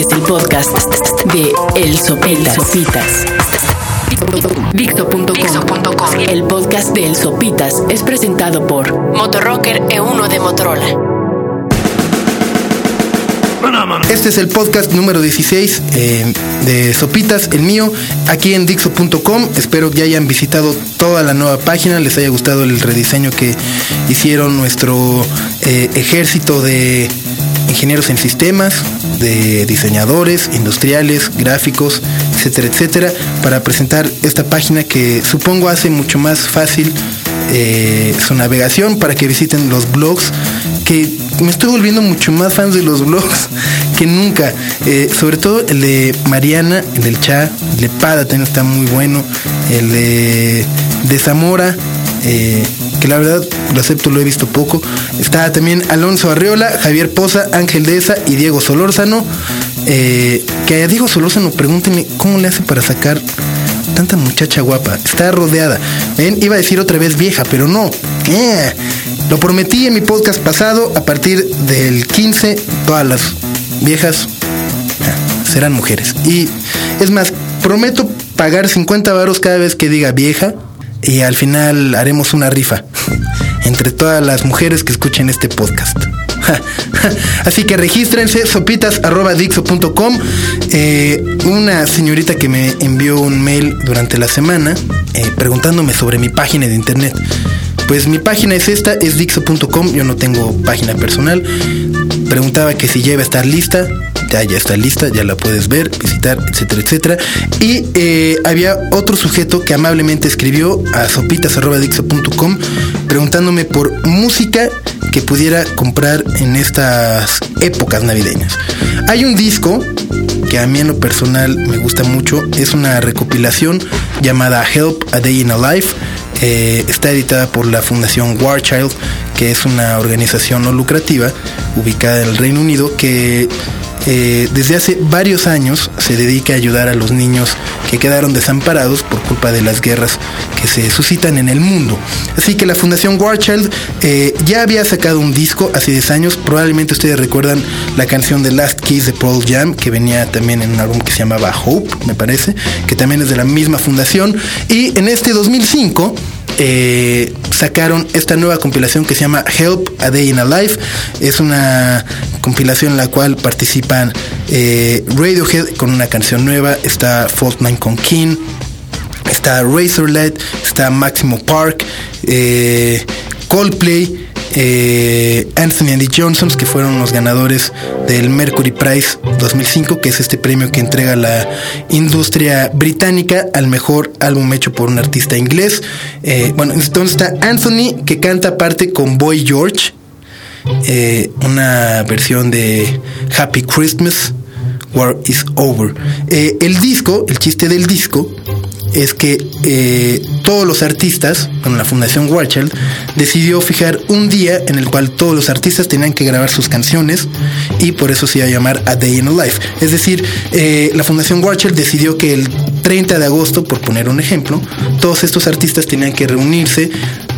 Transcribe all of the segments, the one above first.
Este es el podcast de El Sopitas. Sopitas. Dixo.com. El podcast de El Sopitas es presentado por Motorrocker E1 de Motorola. Este es el podcast número 16 eh, de Sopitas, el mío, aquí en Dixo.com. Espero que hayan visitado toda la nueva página, les haya gustado el rediseño que hicieron nuestro eh, ejército de ingenieros en sistemas, de diseñadores, industriales, gráficos, etcétera, etcétera, para presentar esta página que supongo hace mucho más fácil eh, su navegación para que visiten los blogs que me estoy volviendo mucho más fan de los blogs que nunca. Eh, sobre todo el de Mariana, el del Cha, el de Pada también está muy bueno. El de, de Zamora, eh, que la verdad lo acepto, lo he visto poco. Está también Alonso Arreola, Javier Poza, Ángel Deza y Diego Solórzano. Eh, que a Diego Solórzano pregúntenle cómo le hace para sacar tanta muchacha guapa. Está rodeada. ¿Ven? Iba a decir otra vez vieja, pero no. Eh, lo prometí en mi podcast pasado. A partir del 15, todas las viejas eh, serán mujeres. Y es más, prometo pagar 50 varos cada vez que diga vieja. Y al final haremos una rifa entre todas las mujeres que escuchen este podcast. Así que regístrense sopitas.dixo.com. Eh, una señorita que me envió un mail durante la semana eh, preguntándome sobre mi página de internet. Pues mi página es esta, es dixo.com, yo no tengo página personal. Preguntaba que si ya iba a estar lista, ya, ya está lista, ya la puedes ver, visitar, etcétera, etcétera. Y eh, había otro sujeto que amablemente escribió a sopitas.dixo.com preguntándome por música que pudiera comprar en estas épocas navideñas. Hay un disco que a mí en lo personal me gusta mucho, es una recopilación llamada Help a Day in a Life. Eh, está editada por la Fundación War Child, que es una organización no lucrativa ubicada en el Reino Unido que eh, desde hace varios años se dedica a ayudar a los niños que quedaron desamparados por culpa de las guerras que se suscitan en el mundo. Así que la Fundación War Child eh, ya había sacado un disco hace 10 años, probablemente ustedes recuerdan la canción de Last Kiss de Paul Jam, que venía también en un álbum que se llamaba Hope, me parece, que también es de la misma fundación, y en este 2005 eh, sacaron esta nueva compilación que se llama Help a Day in a Life. Es una compilación en la cual participan eh, Radiohead con una canción nueva, está Faultline con King, está Razorlight, está Maximo Park, eh, Coldplay. Eh, Anthony and the Johnsons, que fueron los ganadores del Mercury Prize 2005, que es este premio que entrega la industria británica al mejor álbum hecho por un artista inglés. Eh, bueno, entonces está Anthony, que canta parte con Boy George, eh, una versión de Happy Christmas, War is Over. Eh, el disco, el chiste del disco, es que eh, todos los artistas, con la Fundación Warchild, decidió fijar un día en el cual todos los artistas tenían que grabar sus canciones y por eso se iba a llamar A Day in a Life. Es decir, eh, la Fundación Warchild decidió que el 30 de agosto, por poner un ejemplo, todos estos artistas tenían que reunirse,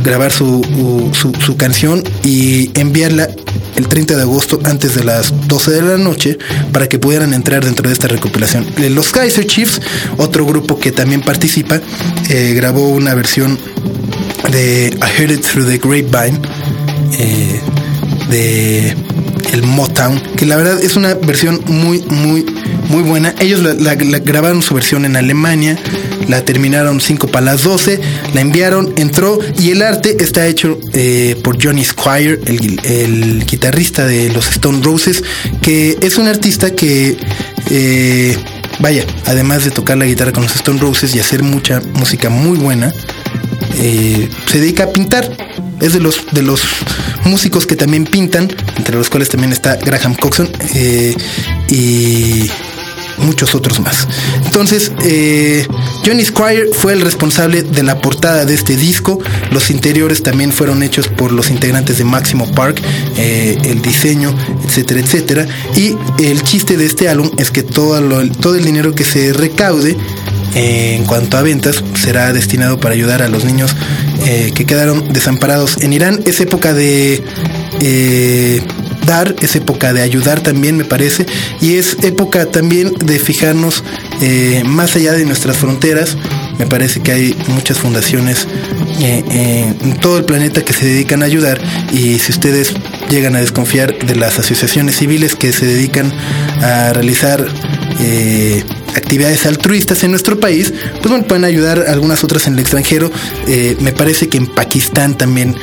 grabar su, su, su canción y enviarla el 30 de agosto antes de las 12 de la noche para que pudieran entrar dentro de esta recopilación. Los Kaiser Chiefs, otro grupo que también participa, eh, grabó una versión de I Heard It Through the Grapevine eh, de el Motown, que la verdad es una versión muy, muy, muy buena. Ellos la, grabaron su versión en Alemania, la terminaron 5 para las 12, la enviaron, entró y el arte está hecho eh, por Johnny Squire, el, guitarrista de los Stone Roses, que es un artista que... eh, Vaya, además de tocar la guitarra con los Stone Roses y hacer mucha música muy buena, eh, se dedica a pintar. Es de los, de los músicos que también pintan, entre los cuales también está Graham Coxon y muchos otros más. Entonces, eh, Johnny Squire fue el responsable de la portada de este disco. Los interiores también fueron hechos por los integrantes de Máximo Park, eh, el diseño, etcétera, etcétera. Y el chiste de este álbum es que todo, el dinero que se recaude eh, en cuanto a ventas será destinado para ayudar a los niños que quedaron desamparados en Irán. Es época de dar, es época de ayudar también, me parece, y es época también de fijarnos eh, más allá de nuestras fronteras. Me parece que hay muchas fundaciones eh, eh, en todo el planeta que se dedican a ayudar y si ustedes llegan a desconfiar de las asociaciones civiles que se dedican a realizar actividades altruistas en nuestro país, pues bueno, pueden ayudar algunas otras en el extranjero. me parece que en Pakistán también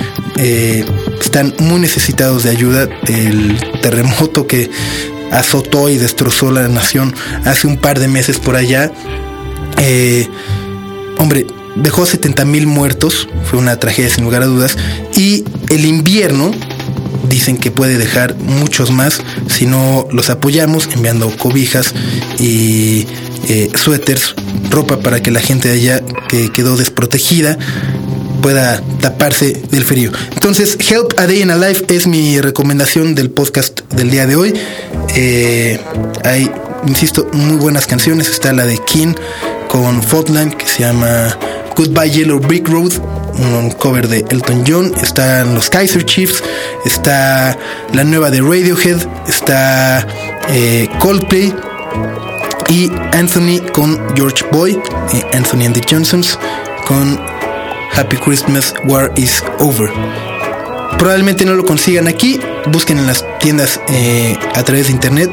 están muy necesitados de ayuda. El terremoto que azotó y destrozó la nación hace un par de meses por allá. Eh, hombre, dejó 70 mil muertos, fue una tragedia sin lugar a dudas, y el invierno dicen que puede dejar muchos más si no los apoyamos enviando cobijas y eh, suéteres, ropa para que la gente allá que quedó desprotegida pueda taparse del frío. Entonces, Help a Day in a Life es mi recomendación del podcast del día de hoy. Eh, hay, insisto, muy buenas canciones. Está la de King con Fotland que se llama Goodbye Yellow Brick Road, un cover de Elton John. Están los Kaiser Chiefs, está la nueva de Radiohead, está eh, Coldplay y Anthony con George Boy, eh, Anthony and the Johnsons con Happy Christmas, War is Over. Probablemente no lo consigan aquí, busquen en las tiendas eh, a través de internet.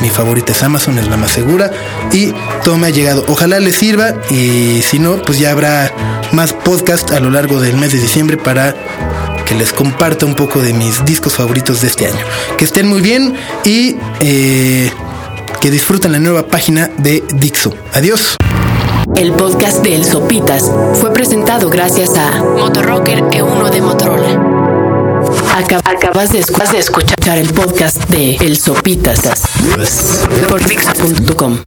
Mi favorita es Amazon, es la más segura. Y todo me ha llegado. Ojalá les sirva. Y si no, pues ya habrá más podcast a lo largo del mes de diciembre para que les comparta un poco de mis discos favoritos de este año. Que estén muy bien y eh, que disfruten la nueva página de Dixo. Adiós. El podcast de El Sopitas fue presentado gracias a Motorrocker E1 de Motorola. acabas de, escuchar el podcast de El Sopitas por Dixo.com.